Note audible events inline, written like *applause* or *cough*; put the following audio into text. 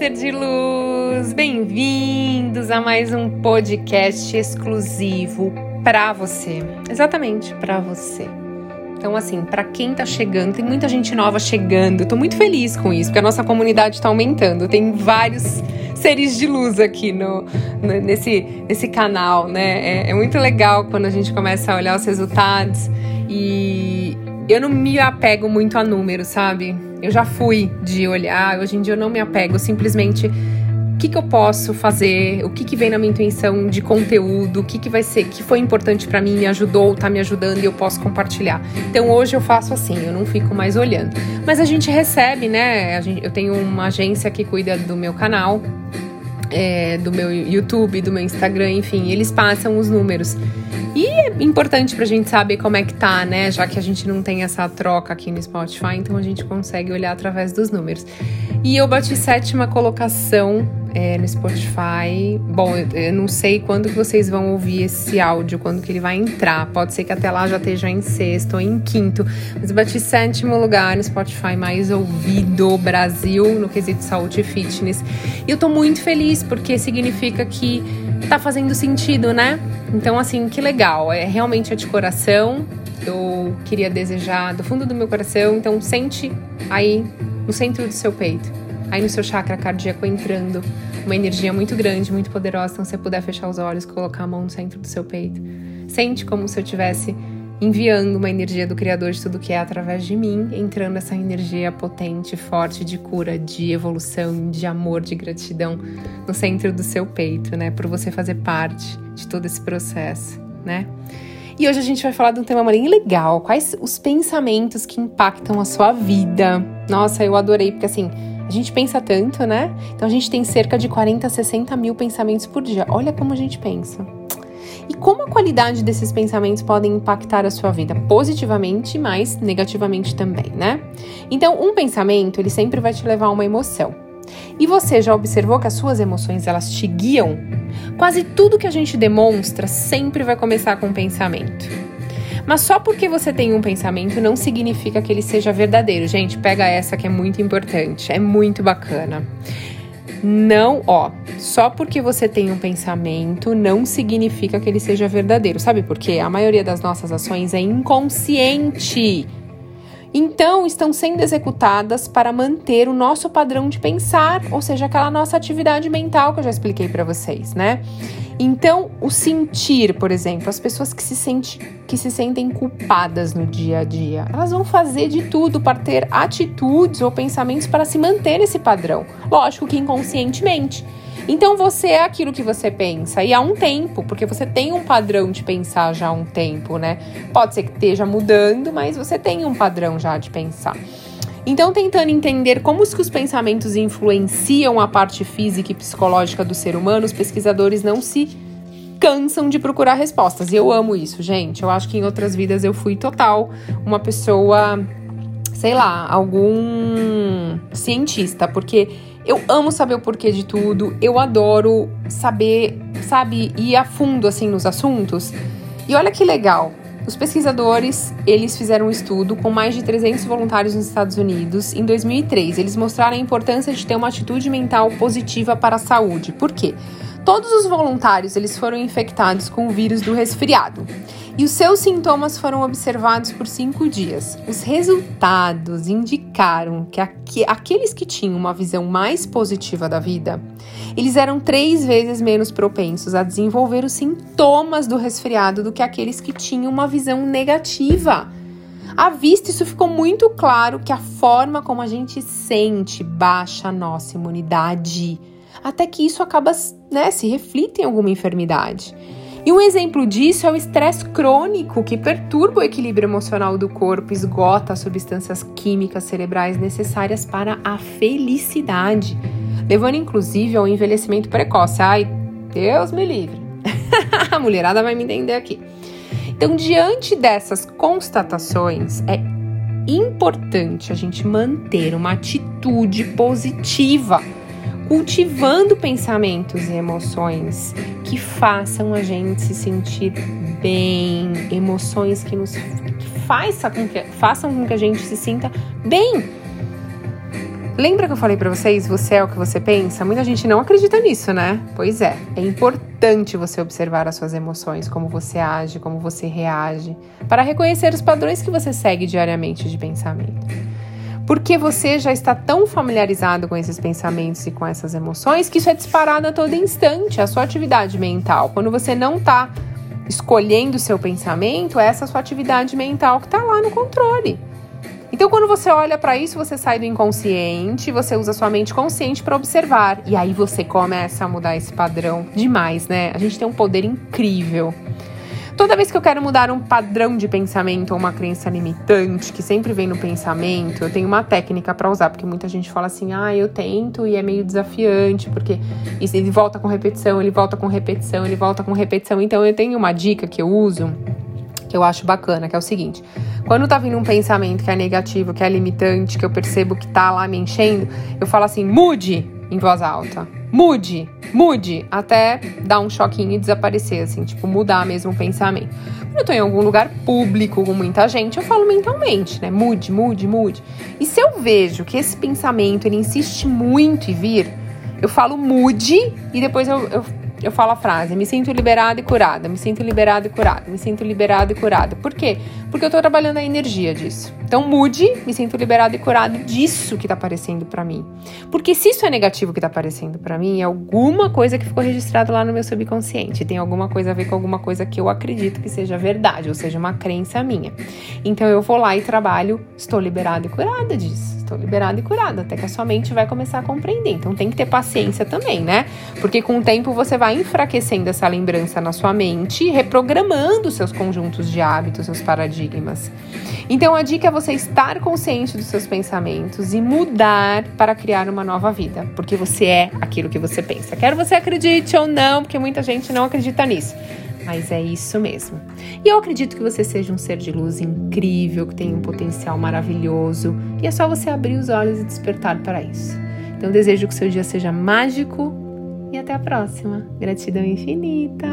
ser de luz! Bem-vindos a mais um podcast exclusivo para você. Exatamente, para você. Então, assim, para quem tá chegando, tem muita gente nova chegando. Tô muito feliz com isso, porque a nossa comunidade tá aumentando. Tem vários seres de luz aqui no, no nesse, nesse canal, né? É, é muito legal quando a gente começa a olhar os resultados e eu não me apego muito a números, sabe? Eu já fui de olhar, hoje em dia eu não me apego, simplesmente o que, que eu posso fazer, o que, que vem na minha intuição de conteúdo, o que, que vai ser, que foi importante para mim, me ajudou, tá me ajudando e eu posso compartilhar. Então hoje eu faço assim, eu não fico mais olhando. Mas a gente recebe, né? Eu tenho uma agência que cuida do meu canal, é, do meu YouTube, do meu Instagram, enfim, eles passam os números. E é importante pra gente saber como é que tá, né? Já que a gente não tem essa troca aqui no Spotify, então a gente consegue olhar através dos números. E eu bati sétima colocação é, no Spotify. Bom, eu, não sei quando que vocês vão ouvir esse áudio, quando que ele vai entrar. Pode ser que até lá já esteja em sexto ou em quinto. Mas eu bati sétimo lugar no Spotify mais ouvido Brasil no quesito saúde e fitness. E eu tô muito feliz porque significa que tá fazendo sentido, né? Então, assim, que legal. É realmente é de coração. Eu queria desejar do fundo do meu coração. Então, sente aí no centro do seu peito aí no seu chakra cardíaco entrando uma energia muito grande, muito poderosa. Então, se você puder fechar os olhos, colocar a mão no centro do seu peito, sente como se eu estivesse enviando uma energia do Criador de tudo que é através de mim, entrando essa energia potente, forte de cura, de evolução, de amor, de gratidão no centro do seu peito, né? Por você fazer parte de todo esse processo, né? E hoje a gente vai falar de um tema bem legal. Quais os pensamentos que impactam a sua vida? Nossa, eu adorei, porque assim, a gente pensa tanto, né? Então a gente tem cerca de 40, 60 mil pensamentos por dia. Olha como a gente pensa. E como a qualidade desses pensamentos podem impactar a sua vida positivamente, mas negativamente também, né? Então, um pensamento, ele sempre vai te levar a uma emoção. E você já observou que as suas emoções, elas te guiam? Quase tudo que a gente demonstra sempre vai começar com um pensamento. Mas só porque você tem um pensamento não significa que ele seja verdadeiro. Gente, pega essa que é muito importante, é muito bacana. Não, ó, só porque você tem um pensamento não significa que ele seja verdadeiro. Sabe por quê? A maioria das nossas ações é inconsciente. Então, estão sendo executadas para manter o nosso padrão de pensar, ou seja, aquela nossa atividade mental que eu já expliquei para vocês, né? Então, o sentir, por exemplo, as pessoas que se, sente, que se sentem culpadas no dia a dia, elas vão fazer de tudo para ter atitudes ou pensamentos para se manter nesse padrão. Lógico que inconscientemente. Então você é aquilo que você pensa e há um tempo, porque você tem um padrão de pensar já há um tempo, né? Pode ser que esteja mudando, mas você tem um padrão já de pensar. Então, tentando entender como os, que os pensamentos influenciam a parte física e psicológica do ser humano, os pesquisadores não se cansam de procurar respostas. E eu amo isso, gente. Eu acho que em outras vidas eu fui total uma pessoa, sei lá, algum cientista, porque eu amo saber o porquê de tudo, eu adoro saber, sabe, ir a fundo assim nos assuntos. E olha que legal, os pesquisadores, eles fizeram um estudo com mais de 300 voluntários nos Estados Unidos em 2003. Eles mostraram a importância de ter uma atitude mental positiva para a saúde. Por quê? Todos os voluntários eles foram infectados com o vírus do resfriado e os seus sintomas foram observados por cinco dias. Os resultados indicaram que aqu aqueles que tinham uma visão mais positiva da vida, eles eram três vezes menos propensos a desenvolver os sintomas do resfriado do que aqueles que tinham uma visão negativa. À vista, isso ficou muito claro que a forma como a gente sente baixa a nossa imunidade até que isso acaba, né, se reflita em alguma enfermidade. E um exemplo disso é o estresse crônico, que perturba o equilíbrio emocional do corpo, esgota as substâncias químicas cerebrais necessárias para a felicidade, levando inclusive ao envelhecimento precoce. Ai, Deus me livre. *laughs* a mulherada vai me entender aqui. Então, diante dessas constatações, é importante a gente manter uma atitude positiva cultivando pensamentos e emoções que façam a gente se sentir bem, emoções que nos que façam com que, façam com que a gente se sinta bem. Lembra que eu falei para vocês, você é o que você pensa? Muita gente não acredita nisso, né? Pois é, é importante você observar as suas emoções, como você age, como você reage, para reconhecer os padrões que você segue diariamente de pensamento. Porque você já está tão familiarizado com esses pensamentos e com essas emoções que isso é disparado a todo instante, a sua atividade mental. Quando você não está escolhendo o seu pensamento, é essa sua atividade mental que está lá no controle. Então, quando você olha para isso, você sai do inconsciente, você usa sua mente consciente para observar. E aí você começa a mudar esse padrão demais, né? A gente tem um poder incrível. Toda vez que eu quero mudar um padrão de pensamento ou uma crença limitante que sempre vem no pensamento, eu tenho uma técnica para usar, porque muita gente fala assim: "Ah, eu tento e é meio desafiante, porque ele volta com repetição, ele volta com repetição, ele volta com repetição". Então eu tenho uma dica que eu uso que eu acho bacana, que é o seguinte: quando tá vindo um pensamento que é negativo, que é limitante, que eu percebo que tá lá me enchendo, eu falo assim: mude em voz alta. Mude, mude, até dar um choquinho e desaparecer, assim, tipo, mudar mesmo o pensamento. Quando eu tô em algum lugar público com muita gente, eu falo mentalmente, né? Mude, mude, mude. E se eu vejo que esse pensamento ele insiste muito em vir, eu falo mude e depois eu, eu eu falo a frase: me sinto liberada e curada, me sinto liberada e curada, me sinto liberada e curada. Por quê? Porque eu tô trabalhando a energia disso. Então mude, me sinto liberada e curada disso que tá aparecendo para mim. Porque se isso é negativo que tá aparecendo para mim, é alguma coisa que ficou registrada lá no meu subconsciente, tem alguma coisa a ver com alguma coisa que eu acredito que seja verdade, ou seja, uma crença minha. Então eu vou lá e trabalho, estou liberada e curada disso estou liberada e curada, até que a sua mente vai começar a compreender. Então tem que ter paciência também, né? Porque com o tempo você vai enfraquecendo essa lembrança na sua mente, reprogramando seus conjuntos de hábitos, seus paradigmas. Então a dica é você estar consciente dos seus pensamentos e mudar para criar uma nova vida, porque você é aquilo que você pensa. Quer você acredite ou não, porque muita gente não acredita nisso mas é isso mesmo. E eu acredito que você seja um ser de luz incrível, que tem um potencial maravilhoso, e é só você abrir os olhos e despertar para isso. Então, desejo que seu dia seja mágico e até a próxima. Gratidão infinita!